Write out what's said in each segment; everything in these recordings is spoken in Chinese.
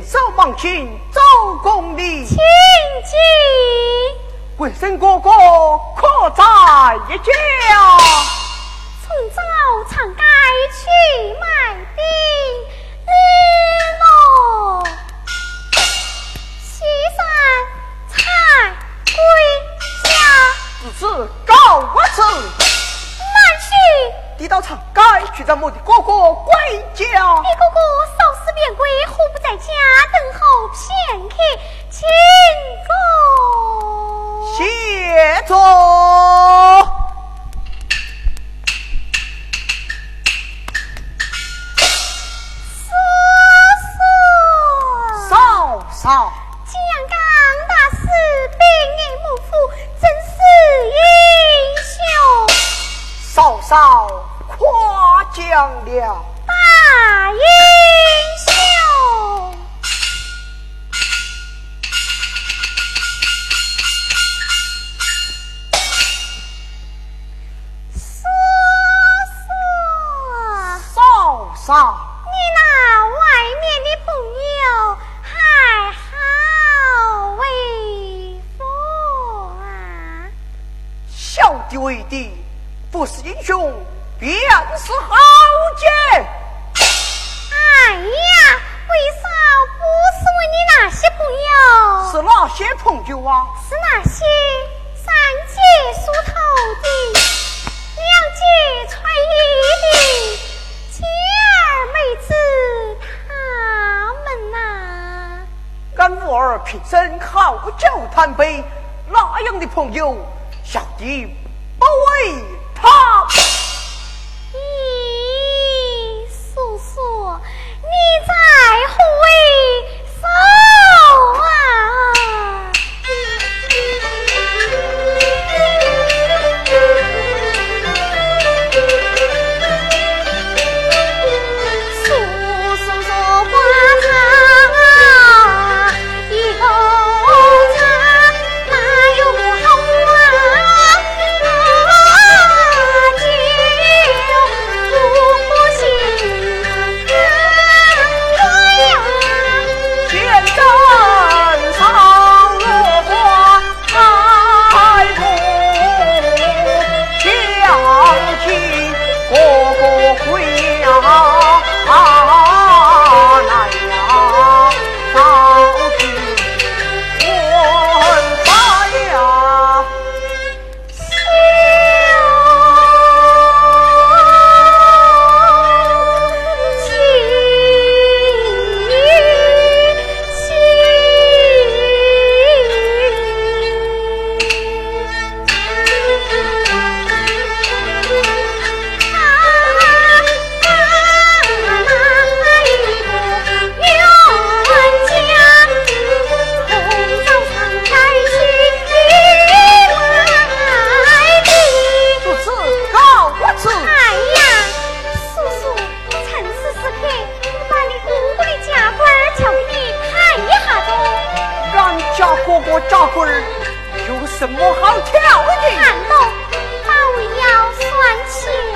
少忙寻周公礼，亲戚。闻生哥哥可在一家？从早长街去买饼，日落。西山才归家。自此告我此，难寻。你到长街去找我的哥哥归家。你哥哥。便归，何不在家等候片刻？请坐，谢坐。嫂，江刚大师，真是英雄。嫂嫂夸奖了，大。啊，你那外面的朋友还好为福啊？小弟为弟，不是英雄，便是豪杰。哎呀，为啥不是问你那些朋友，是哪些朋友啊？是那些三姐梳头的。看我儿平生好酒贪杯，那样的朋友，小弟不为他。我找棍儿，有什么好挑的？难道老要算计？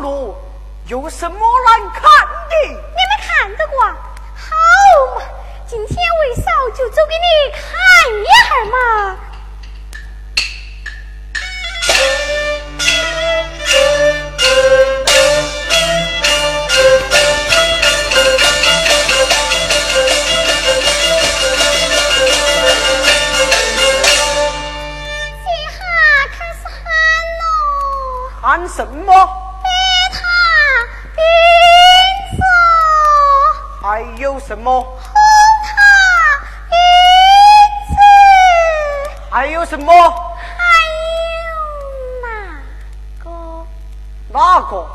路有什么难看的？你们看得过？好嘛，今天为嫂就走给你看一下嘛。喊什么？有什么？红塔银子。还有什么？还有哪个？哪个？